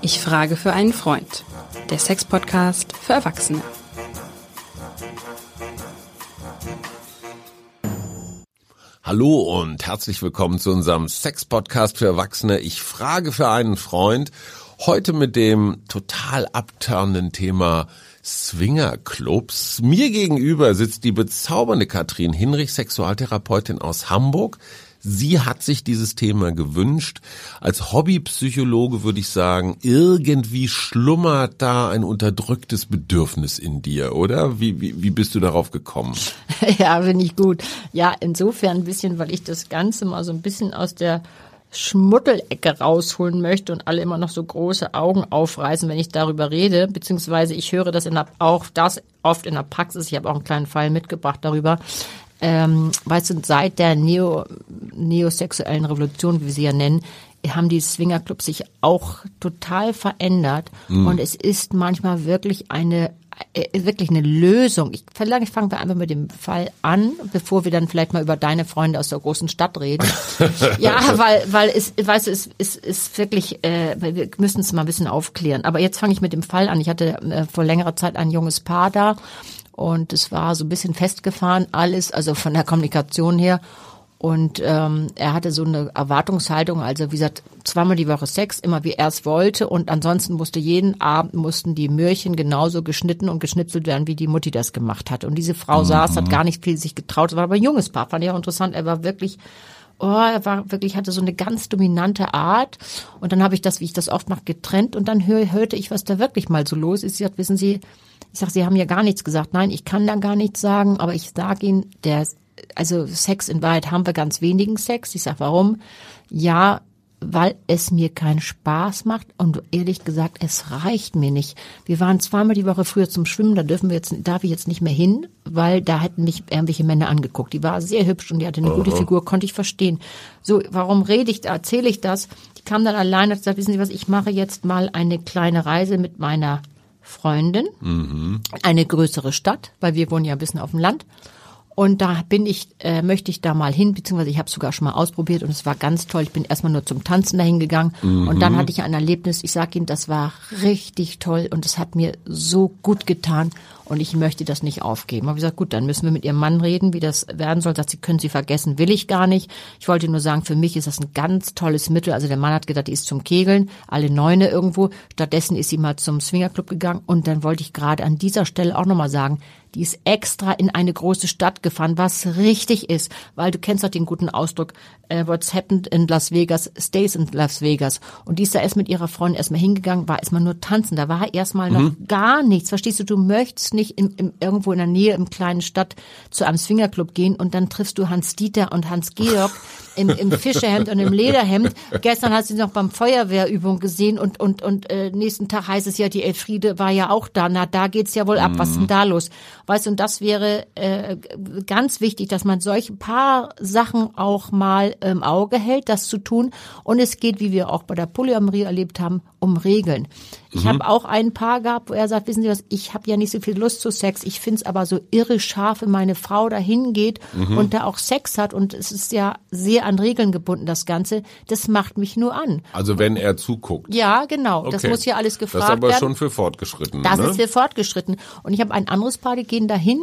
Ich frage für einen Freund. Der Sex-Podcast für Erwachsene. Hallo und herzlich willkommen zu unserem Sex-Podcast für Erwachsene. Ich frage für einen Freund. Heute mit dem total abturnenden Thema Swingerclubs. Mir gegenüber sitzt die bezaubernde Katrin Hinrich, Sexualtherapeutin aus Hamburg. Sie hat sich dieses Thema gewünscht. Als Hobbypsychologe würde ich sagen, irgendwie schlummert da ein unterdrücktes Bedürfnis in dir, oder? Wie, wie, wie bist du darauf gekommen? Ja, finde ich gut. Ja, insofern ein bisschen, weil ich das Ganze mal so ein bisschen aus der Schmuddelecke rausholen möchte und alle immer noch so große Augen aufreißen, wenn ich darüber rede, beziehungsweise ich höre das in der, auch das oft in der Praxis. Ich habe auch einen kleinen Fall mitgebracht darüber. Ähm, weißt du, seit der Neo, neosexuellen Revolution, wie wir sie ja nennen, haben die Swingerclubs sich auch total verändert mhm. und es ist manchmal wirklich eine äh, wirklich eine Lösung. Ich vielleicht fangen wir einfach mit dem Fall an, bevor wir dann vielleicht mal über deine Freunde aus der großen Stadt reden. ja, weil weil es weißt du, es ist ist wirklich äh, wir müssen es mal ein bisschen aufklären. Aber jetzt fange ich mit dem Fall an. Ich hatte äh, vor längerer Zeit ein junges Paar da und es war so ein bisschen festgefahren alles, also von der Kommunikation her. Und ähm, er hatte so eine Erwartungshaltung, also wie gesagt, zweimal die Woche Sex, immer wie er es wollte. Und ansonsten musste jeden Abend mussten die Möhrchen genauso geschnitten und geschnitzelt werden, wie die Mutti das gemacht hat. Und diese Frau mhm. saß, hat gar nicht viel sich getraut. Es war aber ein junges Paar, fand ich auch interessant. Er war wirklich oh, er war wirklich, hatte so eine ganz dominante Art. Und dann habe ich das, wie ich das oft mache, getrennt. Und dann hör, hörte ich, was da wirklich mal so los ist. Sie hat, wissen Sie, ich sage, Sie haben ja gar nichts gesagt. Nein, ich kann da gar nichts sagen, aber ich sage Ihnen, der also Sex in Wahrheit haben wir ganz wenigen Sex. Ich sag, warum? Ja, weil es mir keinen Spaß macht und ehrlich gesagt, es reicht mir nicht. Wir waren zweimal die Woche früher zum Schwimmen, da dürfen wir jetzt, darf ich jetzt nicht mehr hin, weil da hätten mich irgendwelche Männer angeguckt. Die war sehr hübsch und die hatte eine Aha. gute Figur, konnte ich verstehen. So, warum rede ich, erzähle ich das? Die kam dann alleine und hat gesagt, wissen Sie was, ich mache jetzt mal eine kleine Reise mit meiner Freundin, mhm. eine größere Stadt, weil wir wohnen ja ein bisschen auf dem Land. Und da bin ich, äh, möchte ich da mal hin, beziehungsweise ich habe es sogar schon mal ausprobiert und es war ganz toll. Ich bin erstmal nur zum Tanzen dahin gegangen mhm. und dann hatte ich ein Erlebnis. Ich sage Ihnen, das war richtig toll und es hat mir so gut getan und ich möchte das nicht aufgeben. Habe gesagt, gut, dann müssen wir mit Ihrem Mann reden, wie das werden soll. Sagt sie, können Sie vergessen, will ich gar nicht. Ich wollte nur sagen, für mich ist das ein ganz tolles Mittel. Also der Mann hat gedacht, die ist zum Kegeln, alle Neune irgendwo. Stattdessen ist sie mal zum Swingerclub gegangen und dann wollte ich gerade an dieser Stelle auch nochmal sagen, die ist extra in eine große Stadt gefahren, was richtig ist, weil du kennst doch den guten Ausdruck, äh, what's happened in Las Vegas stays in Las Vegas. Und die ist da erst mit ihrer Freundin erstmal hingegangen, war erstmal nur tanzen, da war erstmal mhm. noch gar nichts. Verstehst du, du möchtest nicht in, in, irgendwo in der Nähe im kleinen Stadt zu einem Swingerclub gehen und dann triffst du Hans Dieter und Hans Georg im, im Fischerhemd und im Lederhemd. Gestern hast du sie noch beim Feuerwehrübung gesehen und und und äh, nächsten Tag heißt es ja, die Elfriede war ja auch da. Na, da geht's ja wohl ab. Was ist denn da los? Weißt du, und das wäre äh, ganz wichtig, dass man solche paar Sachen auch mal im Auge hält, das zu tun. Und es geht, wie wir auch bei der Polyamorie erlebt haben, um Regeln. Ich mhm. habe auch ein Paar gehabt, wo er sagt, wissen Sie was, ich habe ja nicht so viel Lust zu Sex. Ich find's aber so irre scharf, wenn meine Frau dahin geht mhm. und da auch Sex hat. Und es ist ja sehr an Regeln gebunden, das Ganze. Das macht mich nur an. Also wenn er zuguckt. Ja, genau. Okay. Das muss ja alles gefragt werden. Das ist aber werden. schon für fortgeschritten. Das ne? ist für fortgeschritten. Und ich habe ein anderes Paar, die gehen dahin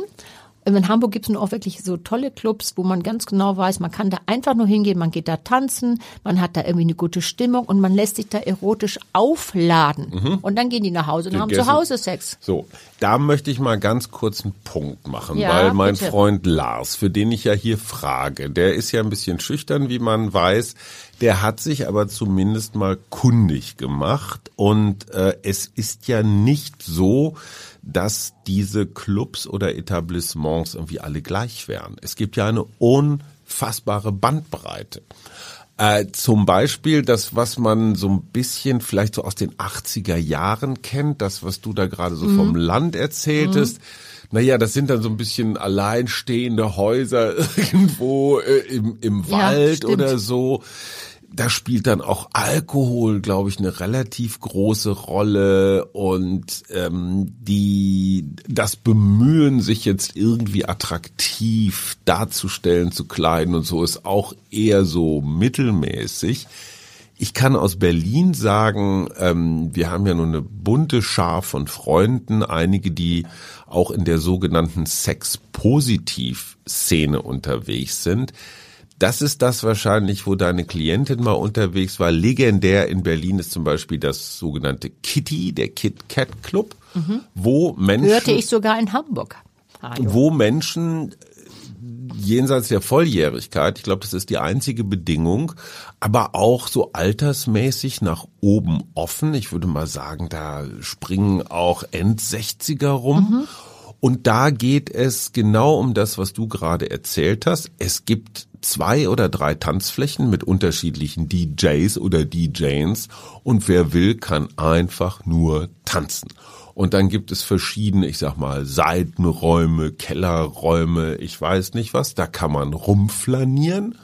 in Hamburg gibt es auch wirklich so tolle Clubs, wo man ganz genau weiß, man kann da einfach nur hingehen, man geht da tanzen, man hat da irgendwie eine gute Stimmung und man lässt sich da erotisch aufladen. Mhm. Und dann gehen die nach Hause und die haben zu Hause Sex. So, da möchte ich mal ganz kurz einen Punkt machen, ja, weil mein bitte. Freund Lars, für den ich ja hier frage, der ist ja ein bisschen schüchtern, wie man weiß. Der hat sich aber zumindest mal kundig gemacht und äh, es ist ja nicht so, dass diese Clubs oder Etablissements irgendwie alle gleich wären. Es gibt ja eine unfassbare Bandbreite. Äh, zum Beispiel das, was man so ein bisschen vielleicht so aus den 80er Jahren kennt, das, was du da gerade so mhm. vom Land erzähltest. Mhm. Naja, das sind dann so ein bisschen alleinstehende Häuser irgendwo äh, im, im Wald ja, oder so da spielt dann auch Alkohol, glaube ich, eine relativ große Rolle und ähm, die das Bemühen, sich jetzt irgendwie attraktiv darzustellen, zu kleiden und so ist auch eher so mittelmäßig. Ich kann aus Berlin sagen, ähm, wir haben ja nur eine bunte Schar von Freunden, einige, die auch in der sogenannten Sex-Positiv-Szene unterwegs sind. Das ist das wahrscheinlich, wo deine Klientin mal unterwegs war. Legendär in Berlin ist zum Beispiel das sogenannte Kitty, der Kit Kat Club, mhm. wo Menschen. Hörte ich sogar in Hamburg. Radio. Wo Menschen jenseits der Volljährigkeit, ich glaube, das ist die einzige Bedingung, aber auch so altersmäßig nach oben offen. Ich würde mal sagen, da springen auch End-60er rum. Mhm. Und da geht es genau um das, was du gerade erzählt hast. Es gibt zwei oder drei Tanzflächen mit unterschiedlichen DJs oder DJs und wer will, kann einfach nur tanzen. Und dann gibt es verschiedene, ich sag mal, Seitenräume, Kellerräume, ich weiß nicht was. Da kann man rumflanieren.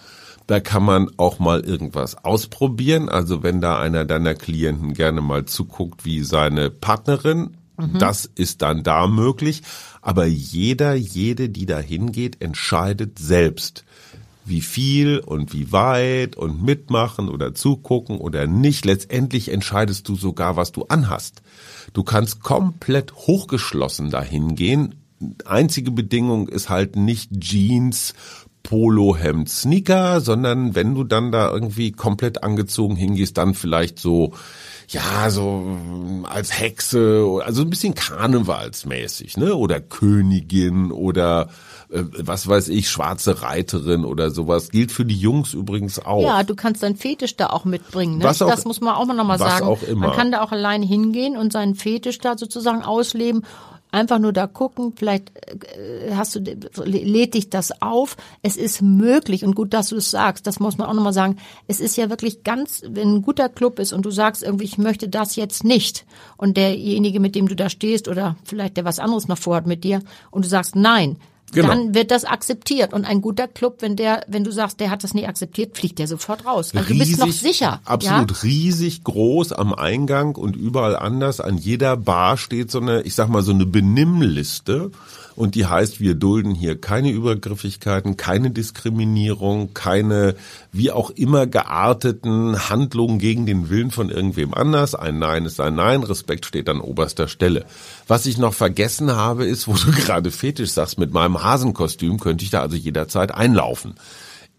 Da kann man auch mal irgendwas ausprobieren. Also wenn da einer deiner Klienten gerne mal zuguckt, wie seine Partnerin, mhm. das ist dann da möglich. Aber jeder, jede, die da hingeht, entscheidet selbst, wie viel und wie weit und mitmachen oder zugucken oder nicht. Letztendlich entscheidest du sogar, was du anhast. Du kannst komplett hochgeschlossen dahin gehen. Einzige Bedingung ist halt nicht Jeans, Polohemd, Sneaker, sondern wenn du dann da irgendwie komplett angezogen hingehst, dann vielleicht so, ja, so als Hexe, also ein bisschen karnevalsmäßig, ne? Oder Königin oder äh, was weiß ich, schwarze Reiterin oder sowas. Gilt für die Jungs übrigens auch. Ja, du kannst deinen Fetisch da auch mitbringen. Ne? Was auch, das muss man auch noch mal sagen. Auch immer. Man kann da auch allein hingehen und seinen Fetisch da sozusagen ausleben einfach nur da gucken, vielleicht äh, hast du, lädt dich das auf. Es ist möglich und gut, dass du es sagst, das muss man auch nochmal sagen. Es ist ja wirklich ganz, wenn ein guter Club ist und du sagst irgendwie, ich möchte das jetzt nicht und derjenige, mit dem du da stehst oder vielleicht der was anderes noch vorhat mit dir und du sagst nein, Genau. Dann wird das akzeptiert. Und ein guter Club, wenn der, wenn du sagst, der hat das nicht akzeptiert, fliegt der sofort raus. Also riesig, du bist noch sicher. Absolut ja? riesig groß am Eingang und überall anders. An jeder Bar steht so eine, ich sag mal, so eine Benimmliste und die heißt, wir dulden hier keine Übergriffigkeiten, keine Diskriminierung, keine wie auch immer gearteten Handlungen gegen den Willen von irgendwem anders. Ein Nein ist ein Nein, Respekt steht an oberster Stelle. Was ich noch vergessen habe, ist, wo du gerade Fetisch sagst, mit meinem Hasenkostüm könnte ich da also jederzeit einlaufen.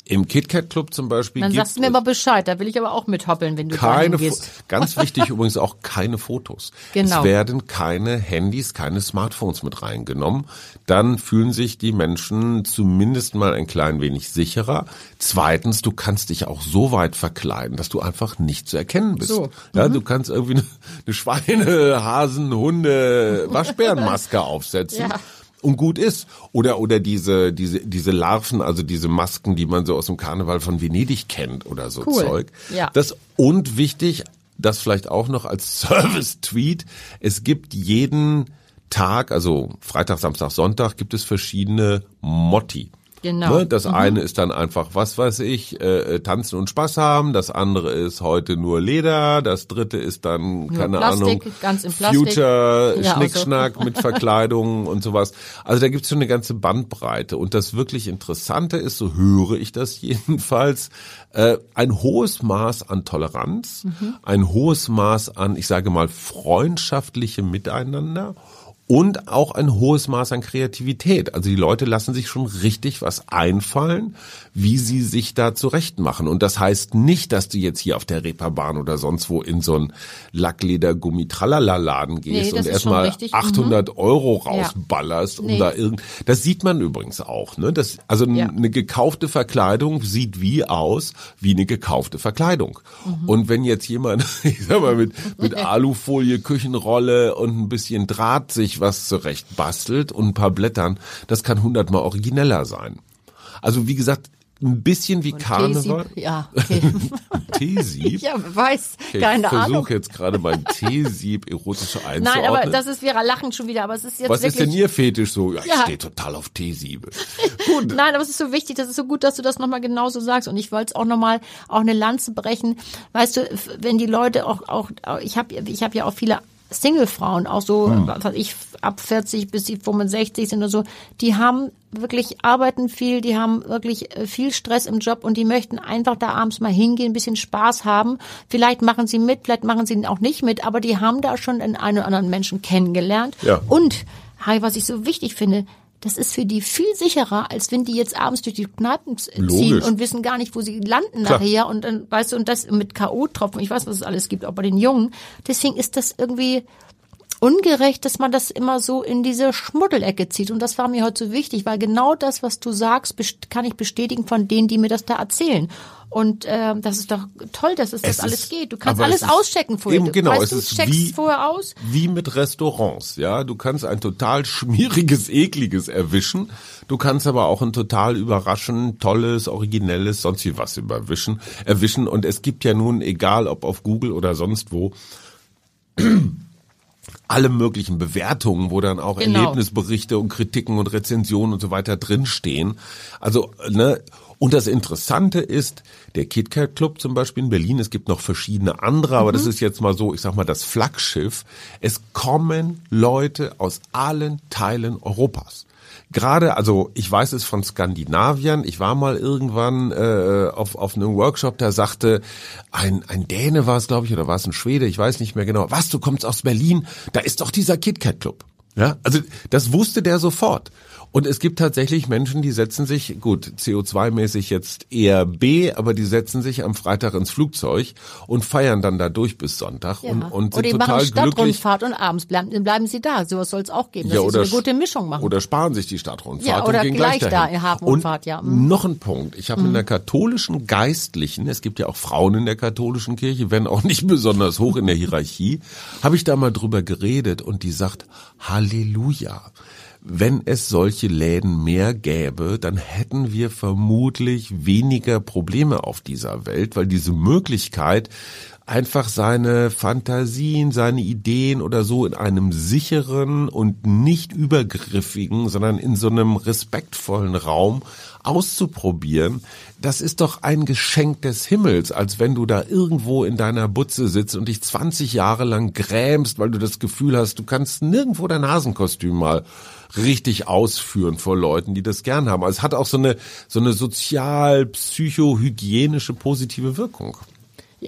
Im KitKat Club zum Beispiel. Dann sagst du mir mal Bescheid, da will ich aber auch mithoppeln, wenn du keine gehst. Ganz wichtig übrigens auch keine Fotos. Genau. Es werden keine Handys, keine Smartphones mit reingenommen. Dann fühlen sich die Menschen zumindest mal ein klein wenig sicherer. Zweitens, du kannst dich auch so weit verkleiden, dass du einfach nicht zu erkennen bist. So. Ja, mhm. du kannst irgendwie eine, eine Schweine, Hasen, Hunde, Waschbärenmaske aufsetzen. Ja und gut ist. Oder, oder diese, diese, diese Larven, also diese Masken, die man so aus dem Karneval von Venedig kennt oder so cool. Zeug. Ja. Das, und wichtig, das vielleicht auch noch als Service-Tweet. Es gibt jeden Tag, also Freitag, Samstag, Sonntag, gibt es verschiedene Motti. Genau. Ne? Das mhm. eine ist dann einfach, was weiß ich, äh, äh, tanzen und Spaß haben. Das andere ist heute nur Leder. Das dritte ist dann, nur keine Plastik, Ahnung, ganz im Plastik. Future, ja, Schnickschnack also. mit Verkleidung und sowas. Also da gibt's schon eine ganze Bandbreite. Und das wirklich Interessante ist, so höre ich das jedenfalls, äh, ein hohes Maß an Toleranz, mhm. ein hohes Maß an, ich sage mal, freundschaftlichem Miteinander und auch ein hohes Maß an Kreativität. Also die Leute lassen sich schon richtig was einfallen, wie sie sich da zurecht machen. Und das heißt nicht, dass du jetzt hier auf der Reeperbahn oder sonst wo in so einen Lackleder-Gummi-Tralala-Laden gehst nee, und erstmal 800 mhm. Euro rausballerst, um nee. da irgend. Das sieht man übrigens auch. Ne? Das, also ja. eine gekaufte Verkleidung sieht wie aus wie eine gekaufte Verkleidung. Mhm. Und wenn jetzt jemand, ich sag mal, mit, mit Alufolie, Küchenrolle und ein bisschen Draht sich was zurecht bastelt und ein paar Blättern, das kann hundertmal origineller sein. Also wie gesagt, ein bisschen wie und Karneval. Ja, okay. Teesieb? ja, weiß, okay, keine ich Ahnung. Ich versuche jetzt gerade beim Teesieb erotische einzuordnen. Nein, aber das ist, wir lachen schon wieder, aber es ist jetzt Was wirklich, ist denn Ihr Fetisch so? Ja, ich Ja. stehe total auf Teesiebe. Gut. Nein, aber es ist so wichtig, das ist so gut, dass du das nochmal genauso sagst. Und ich wollte es auch nochmal auch eine Lanze brechen. Weißt du, wenn die Leute auch, auch ich habe ich hab ja auch viele Single-Frauen, auch so, was weiß ich, ab 40 bis sie 65 sind und so, die haben wirklich, arbeiten viel, die haben wirklich äh, viel Stress im Job und die möchten einfach da abends mal hingehen, ein bisschen Spaß haben. Vielleicht machen sie mit, vielleicht machen sie auch nicht mit, aber die haben da schon einen oder anderen Menschen kennengelernt. Ja. Und, was ich so wichtig finde, das ist für die viel sicherer, als wenn die jetzt abends durch die Kneipen ziehen Logisch. und wissen gar nicht, wo sie landen Klar. nachher und dann, weißt du, und das mit K.O.-Tropfen, ich weiß, was es alles gibt, auch bei den Jungen. Deswegen ist das irgendwie ungerecht, dass man das immer so in diese Schmuddelecke zieht. Und das war mir heute so wichtig, weil genau das, was du sagst, kann ich bestätigen von denen, die mir das da erzählen. Und ähm, das ist doch toll, dass es, Es das alles ist- geht. Du kannst alles auschecken vorher. Eben genau, weißt es du, ist checkst wie- vorher aus. Wie mit Restaurants, ja. Du kannst ein total schmieriges, ekliges erwischen. Du kannst aber auch ein total überraschend, tolles, originelles, sonst wie was überwischen, erwischen. Und es gibt ja nun, egal ob auf Google oder sonst wo, alle möglichen Bewertungen, wo dann auch Genau. Erlebnisberichte und Kritiken und Rezensionen und so weiter drinstehen. Also, ne, und das Interessante ist, der KitKat Club zum Beispiel in Berlin, es gibt noch verschiedene andere, aber das ist jetzt mal so, ich sag mal, das Flaggschiff. Es kommen Leute aus allen Teilen Europas. Gerade, also ich weiß es von Skandinaviern. Ich war mal irgendwann äh, auf, auf einem Workshop, da sagte ein, ein Däne war es, glaube ich, oder war es ein Schwede, ich weiß nicht mehr genau. Was, du kommst aus Berlin? Da ist doch dieser KitKat Club. Ja, also das wusste der sofort. Und es gibt tatsächlich Menschen, die setzen sich, gut, CO2-mäßig jetzt eher B, aber die setzen sich am Freitag ins Flugzeug und feiern dann da durch bis Sonntag und, und oder sind die machen total glücklich. Stadtrundfahrt und abends bleiben, bleiben sie da. Sowas soll es auch geben, dass Ja, sie so oder eine gute sch- Mischung machen. Oder sparen sich die Stadtrundfahrt Ja, oder und gehen gleich gleich da in Hafenrundfahrt, und ja. Mhm. Noch ein Punkt. Ich habe in der katholischen Geistlichen, es gibt ja auch Frauen in der katholischen Kirche, wenn auch nicht besonders hoch in der Hierarchie, habe ich da mal drüber geredet und die sagt, Halleluja. Wenn es solche Läden mehr gäbe, dann hätten wir vermutlich weniger Probleme auf dieser Welt, weil diese Möglichkeit, einfach seine Fantasien, seine Ideen oder so in einem sicheren und nicht übergriffigen, sondern in so einem respektvollen Raum auszuprobieren, das ist doch ein Geschenk des Himmels, als wenn du da irgendwo in deiner Butze sitzt und dich 20 Jahre lang grämst, weil du das Gefühl hast, du kannst nirgendwo dein Hasenkostüm mal richtig ausführen vor Leuten, die das gern haben. Also es hat auch so eine, so eine sozial-psychohygienische positive Wirkung.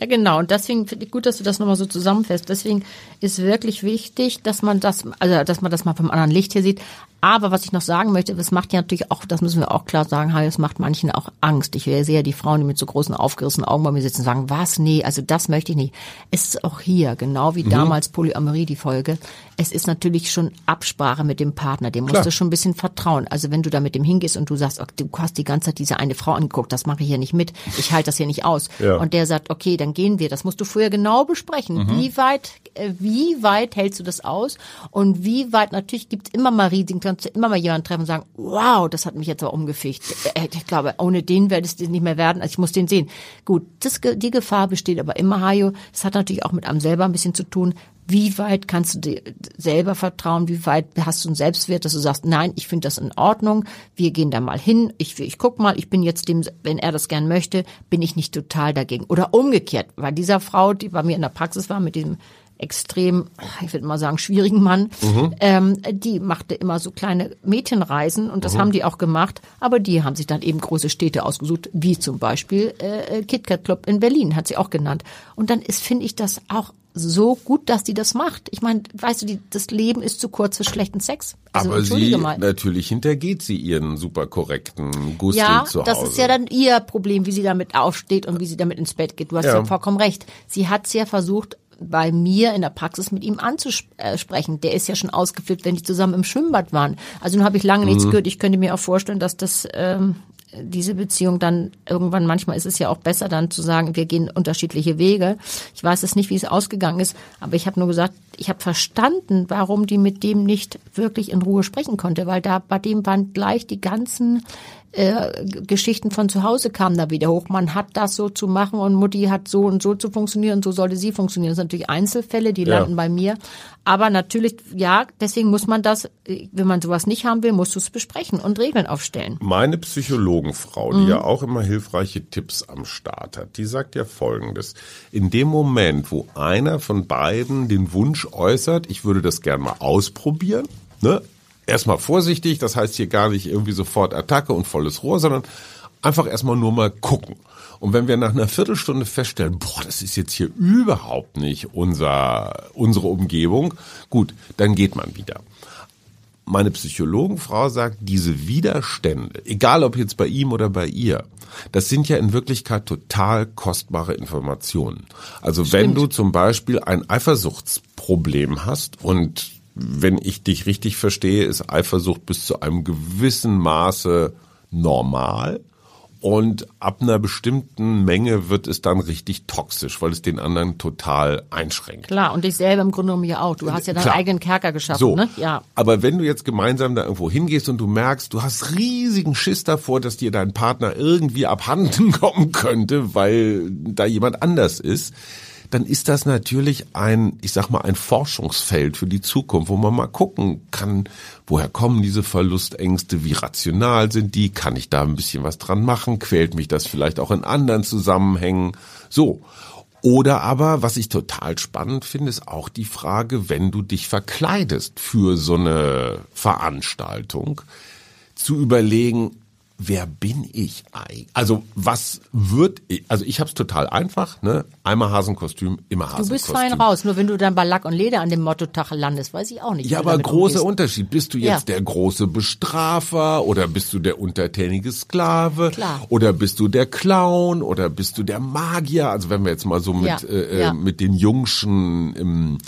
Ja, genau. Und deswegen finde ich gut, dass du das nochmal so zusammenfasst. Deswegen ist wirklich wichtig, dass man das, also, dass man das mal vom anderen Licht hier sieht. Aber was ich noch sagen möchte, das macht ja natürlich auch, das müssen wir auch klar sagen, es macht manchen auch Angst. Ich sehe ja die Frauen, die mit so großen aufgerissenen Augen bei mir sitzen und sagen, was? Nee, also das möchte ich nicht. Es ist auch hier, genau wie damals Polyamorie, die Folge. Es ist natürlich schon Absprache mit dem Partner, dem musst Klar. du schon ein bisschen vertrauen. Also wenn du da mit dem hingehst und du sagst, okay, du hast die ganze Zeit diese eine Frau angeguckt, das mache ich hier nicht mit, ich halte das hier nicht aus. Ja. Und der sagt, okay, dann gehen wir. Das musst du vorher genau besprechen. Wie weit, äh, wie weit hältst du das aus? Und wie weit, natürlich gibt es immer mal Risiken, kannst du immer mal jemanden treffen und sagen, wow, das hat mich jetzt aber umgeficht. Äh, Ich glaube, ohne den werdest du nicht mehr werden. Also ich muss den sehen. Gut, das, die Gefahr besteht aber immer, Hajo. Es hat natürlich auch mit einem selber ein bisschen zu tun. Wie weit kannst du dir selber vertrauen? Wie weit hast du einen Selbstwert, dass du sagst, nein, ich finde das in Ordnung. Wir gehen da mal hin. Ich, ich guck mal, ich bin jetzt dem, wenn er das gern möchte, bin ich nicht total dagegen. Oder umgekehrt, weil dieser Frau, die bei mir in der Praxis war, mit diesem extrem, ich würde mal sagen, schwierigen Mann, ähm, die machte immer so kleine Mädchenreisen und das haben die auch gemacht, aber die haben sich dann eben große Städte ausgesucht, wie zum Beispiel äh, KitKat Club in Berlin, hat sie auch genannt. Und dann ist, finde ich das auch so gut, dass die das macht. Ich meine, weißt du, die, das Leben ist zu kurz für schlechten Sex. Also, Aber sie, mal. natürlich hintergeht sie ihren super korrekten Gustel Ja, zu Hause. das ist ja dann ihr Problem, wie sie damit aufsteht und wie sie damit ins Bett geht. Du hast ja, Ja. vollkommen recht. Sie hat es ja versucht, bei mir in der Praxis mit ihm anzusprechen. Der ist ja schon ausgeflippt, wenn die zusammen im Schwimmbad waren. Also nun habe ich lange Mhm. nichts gehört. Ich könnte mir auch vorstellen, dass das ähm, diese Beziehung dann irgendwann, manchmal ist es ja auch besser dann zu sagen, wir gehen unterschiedliche Wege. Ich weiß es nicht, wie es ausgegangen ist, aber ich habe nur gesagt, ich habe verstanden, warum die mit dem nicht wirklich in Ruhe sprechen konnte, weil da bei dem waren gleich die ganzen äh, Geschichten von zu Hause kamen da wieder hoch. Man hat das so zu machen und Mutti hat so und so zu funktionieren, so sollte sie funktionieren. Das sind natürlich Einzelfälle, die ja. landen bei mir. Aber natürlich, ja, deswegen muss man das, wenn man sowas nicht haben will, musst du es besprechen und Regeln aufstellen. Meine Psychologenfrau, die mhm. ja auch immer hilfreiche Tipps am Start hat, die sagt ja Folgendes. In dem Moment, wo einer von beiden den Wunsch äußert, ich würde das gern mal ausprobieren, ne? Erstmal vorsichtig, das heißt hier gar nicht irgendwie sofort Attacke und volles Rohr, sondern einfach erstmal nur mal gucken. Und wenn wir nach einer Viertelstunde feststellen, boah, das ist jetzt hier überhaupt nicht unser, unsere Umgebung, gut, dann geht man wieder. Meine Psychologenfrau sagt, diese Widerstände, egal ob jetzt bei ihm oder bei ihr, das sind ja in Wirklichkeit total kostbare Informationen. Also Stimmt. wenn du zum Beispiel ein Eifersuchtsproblem hast und wenn ich dich richtig verstehe, ist Eifersucht bis zu einem gewissen Maße normal. Und ab einer bestimmten Menge wird es dann richtig toxisch, weil es den anderen total einschränkt. Klar, und dich selber im Grunde genommen ja auch. Du hast ja deinen Klar. eigenen Kerker geschaffen, so, ne? Ja. Aber wenn du jetzt gemeinsam da irgendwo hingehst und du merkst, du hast riesigen Schiss davor, dass dir dein Partner irgendwie abhanden kommen könnte, weil da jemand anders ist, dann ist das natürlich ein, ich sag mal, ein Forschungsfeld für die Zukunft, wo man mal gucken kann, woher kommen diese Verlustängste, wie rational sind die, kann ich da ein bisschen was dran machen, quält mich das vielleicht auch in anderen Zusammenhängen, so. Oder aber, was ich total spannend finde, ist auch die Frage, wenn du dich verkleidest für so eine Veranstaltung, zu überlegen, wer bin ich eigentlich? Also was wird ich? Also ich habe es total einfach, ne? Einmal Hasenkostüm, immer Hasenkostüm. Du bist fein raus, nur wenn du dann bei Lack und Leder an dem Motto-Tag landest, weiß ich auch nicht. Ja, aber großer umgehst. Unterschied. Bist du jetzt ja. der große Bestrafer oder bist du der untertänige Sklave? Klar. Oder bist du der Clown oder bist du der Magier? Also wenn wir jetzt mal so mit ja. Äh, äh, ja. mit den Jungschen im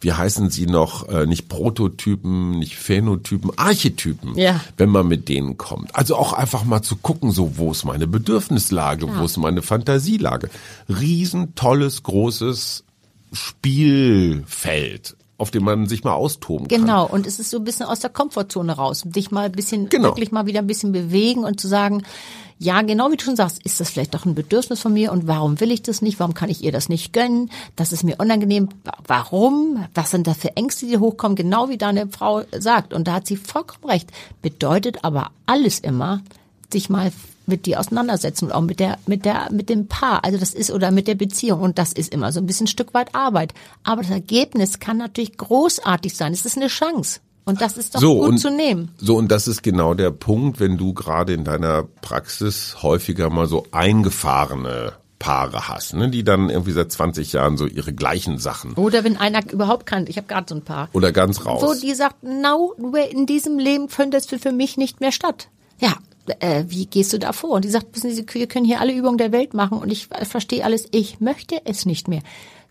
wie heißen sie noch, äh, nicht Prototypen, nicht Phänotypen, Archetypen, ja. wenn man mit denen kommt. Also auch einfach mal zu gucken, so wo ist meine Bedürfnislage, ja. wo ist meine Fantasielage. Riesen tolles, großes Spielfeld auf dem man sich mal austoben genau. kann. Genau, und es ist so ein bisschen aus der Komfortzone raus, dich mal ein bisschen, genau. wirklich mal wieder ein bisschen bewegen und zu sagen, ja, genau wie du schon sagst, ist das vielleicht doch ein Bedürfnis von mir und warum will ich das nicht? Warum kann ich ihr das nicht gönnen? Das ist mir unangenehm. Warum? Was sind da für Ängste, die hochkommen? Genau wie deine Frau sagt. Und da hat sie vollkommen recht. Bedeutet aber alles immer, sich mal mit dir auseinandersetzen und auch mit der, mit der, mit dem Paar. Also das ist, oder mit der Beziehung. Und das ist immer so ein bisschen ein Stück weit Arbeit. Aber das Ergebnis kann natürlich großartig sein. Es ist eine Chance. Und das ist doch so, gut und, zu nehmen. So, und das ist genau der Punkt, wenn du gerade in deiner Praxis häufiger mal so eingefahrene Paare hast, ne, die dann irgendwie seit 20 Jahren so ihre gleichen Sachen. Oder wenn einer überhaupt kann, ich habe gerade so ein Paar. Oder ganz raus. Wo die sagt, no, in diesem Leben findet es für mich nicht mehr statt. Ja, äh, wie gehst du da vor? Und die sagt, wissen Sie, wir können hier alle Übungen der Welt machen und ich verstehe alles, ich möchte es nicht mehr.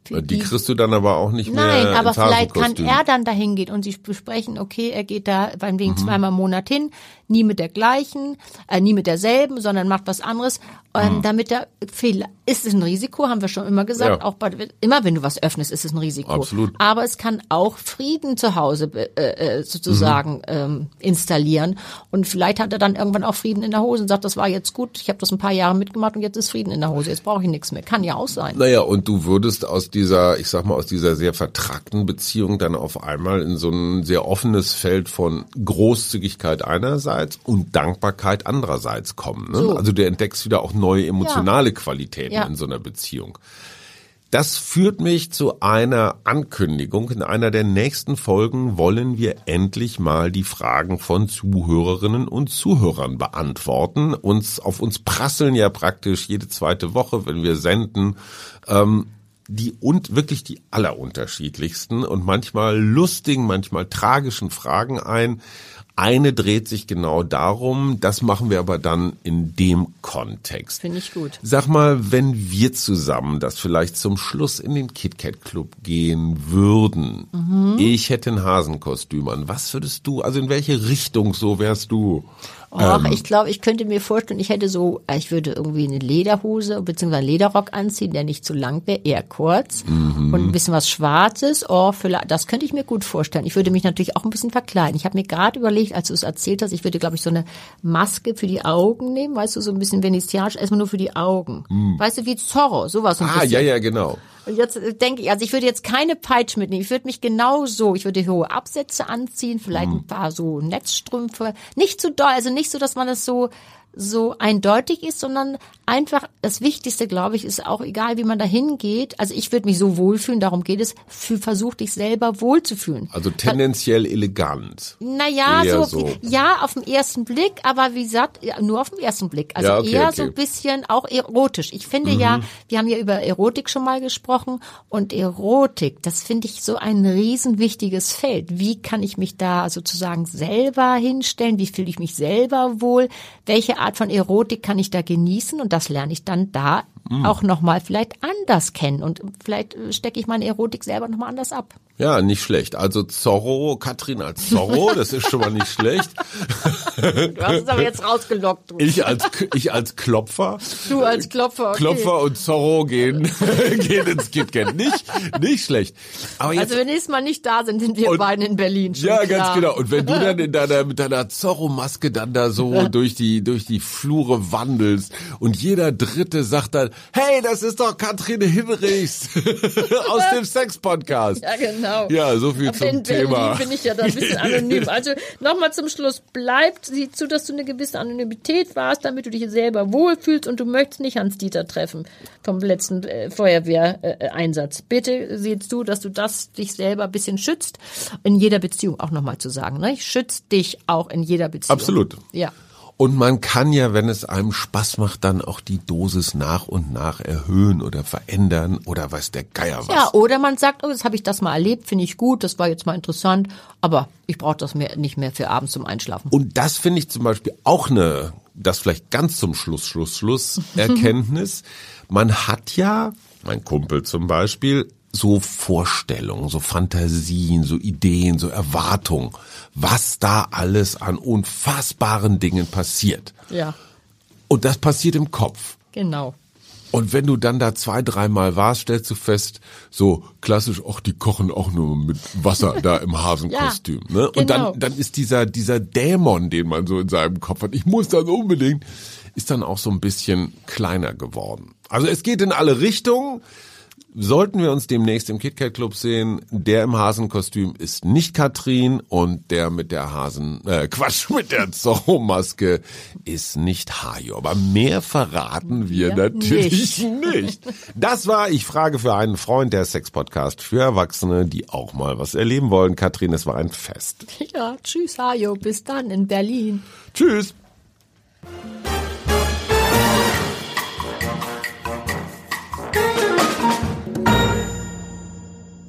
Die, die, kriegst du dann aber auch nicht nein, mehr. Nein, aber vielleicht kann er dann dahin gehen und sie besprechen, okay, er geht da wegen mhm. zweimal im Monat hin, nie mit der gleichen, äh, nie mit derselben, sondern macht was anderes, ähm, mhm. damit er Fehler. Ist es ein Risiko, haben wir schon immer gesagt. Ja. Auch bei, immer wenn du was öffnest, ist es ein Risiko. Absolut. Aber es kann auch Frieden zu Hause äh, äh, sozusagen mhm. ähm, installieren. Und vielleicht hat er dann irgendwann auch Frieden in der Hose und sagt, das war jetzt gut, ich habe das ein paar Jahre mitgemacht und jetzt ist Frieden in der Hose. Jetzt brauche ich nichts mehr. Kann ja auch sein. Naja, und du würdest aus dieser, ich sag mal, aus dieser sehr vertrackten Beziehung dann auf einmal in so ein sehr offenes Feld von Großzügigkeit einerseits und Dankbarkeit andererseits kommen. Ne? So. Also du entdeckst wieder auch neue emotionale ja. Qualitäten ja. in so einer Beziehung. Das führt mich zu einer Ankündigung. In einer der nächsten Folgen wollen wir endlich mal die Fragen von Zuhörerinnen und Zuhörern beantworten. Uns, auf uns prasseln ja praktisch jede zweite Woche, wenn wir senden, ähm, die und wirklich die allerunterschiedlichsten und manchmal lustigen, manchmal tragischen Fragen ein. Eine dreht sich genau darum, das machen wir aber dann in dem Kontext. Finde ich gut. Sag mal, wenn wir zusammen das vielleicht zum Schluss in den KitKat Club gehen würden, mhm. ich hätte ein Hasenkostüm an, was würdest du, also in welche Richtung so wärst du? Och, ähm, ich glaube, ich könnte mir vorstellen, ich hätte so, ich würde irgendwie eine Lederhose bzw. einen Lederrock anziehen, der nicht zu lang wäre, eher kurz mhm. und ein bisschen was Schwarzes. Oh, vielleicht, das könnte ich mir gut vorstellen. Ich würde mich natürlich auch ein bisschen verkleiden. Ich habe mir gerade überlegt, als du es erzählt hast, ich würde, glaube ich, so eine Maske für die Augen nehmen, weißt du, so ein bisschen venezianisch, erstmal nur für die Augen. Mhm. Weißt du, wie Zorro, sowas. Ah, ja, ja, genau. Und jetzt denke ich, also ich würde jetzt keine Peitsche mitnehmen. Ich würde mich genau so, ich würde hohe Absätze anziehen, vielleicht mhm. ein paar so Netzstrümpfe. Nicht zu doll, also nicht so, dass man das so so eindeutig ist, sondern einfach das Wichtigste, glaube ich, ist auch egal, wie man da hingeht. Also ich würde mich so wohlfühlen, darum geht es, für, versuch dich selber wohlzufühlen. Also tendenziell elegant. Naja, so, so, ja, auf den ersten Blick, aber wie gesagt, nur auf den ersten Blick. Also ja, okay, eher okay. so ein bisschen auch erotisch. Ich finde mhm. ja, wir haben ja über Erotik schon mal gesprochen und Erotik, das finde ich so ein riesenwichtiges Feld. Wie kann ich mich da sozusagen selber hinstellen? Wie fühle ich mich selber wohl? Welche Art von Erotik kann ich da genießen? Und das lerne ich dann da mhm. auch nochmal vielleicht anders kennen. Und vielleicht stecke ich meine Erotik selber nochmal anders ab. Ja, nicht schlecht. Also Zorro, Katrin als Zorro, das ist schon mal nicht schlecht. Du hast es aber jetzt rausgelockt. Du. Ich als ich als Klopfer. Du als Klopfer. Okay. Klopfer und Zorro gehen gehen ins KitKat. Nicht nicht schlecht. Aber jetzt, also wenn nächstes Mal nicht da sind, sind wir und, beide in Berlin. Schon ja, klar. ganz genau. Und wenn du dann in deiner mit deiner Zorro-Maske dann da so durch die durch die Flure wandelst und jeder Dritte sagt dann, hey, das ist doch Katrin Hinrichs aus dem Sex-Podcast. Ja, genau genau. Ja, so viel Aber zum in Thema. Berlin bin ich ja da ein bisschen anonym. Also nochmal zum Schluss. Bleibt, sieh zu, dass du eine gewisse Anonymität warst, damit du dich selber wohlfühlst und du möchtest nicht Hans-Dieter treffen vom letzten äh, Feuerwehreinsatz. Bitte sieh zu, dass du das dich selber ein bisschen schützt. In jeder Beziehung auch nochmal zu sagen. Ne? Schützt dich auch in jeder Beziehung. Absolut. Ja. Und man kann ja, wenn es einem Spaß macht, dann auch die Dosis nach und nach erhöhen oder verändern oder weiß der Geier was. Ja, oder man sagt, oh, jetzt habe ich das mal erlebt, finde ich gut, das war jetzt mal interessant, aber ich brauche das mehr, nicht mehr für abends zum Einschlafen. Und das finde ich zum Beispiel auch eine, das vielleicht ganz zum Schluss, Schluss, Schluss Erkenntnis. man hat ja, mein Kumpel zum Beispiel, so Vorstellungen, so Fantasien, so Ideen, so Erwartungen, was da alles an unfassbaren Dingen passiert. Ja. Und das passiert im Kopf. Genau. Und wenn du dann da zwei, dreimal warst, stellst du fest, so klassisch, ach, die kochen auch nur mit Wasser da im Hasenkostüm. ja, ne? Und genau. dann, dann ist dieser, dieser Dämon, den man so in seinem Kopf hat, ich muss das unbedingt, ist dann auch so ein bisschen kleiner geworden. Also es geht in alle Richtungen. Sollten wir uns demnächst im KitKat Club sehen, der im Hasenkostüm ist nicht Katrin und der mit der Hasen, äh, Quatsch, mit der Zorro-Maske ist nicht Hajo. Aber mehr verraten wir ja, natürlich nicht. nicht. Das war Ich frage für einen Freund, der Sex-Podcast für Erwachsene, die auch mal was erleben wollen. Katrin, es war ein Fest. Ja, tschüss Hajo, bis dann in Berlin. Tschüss.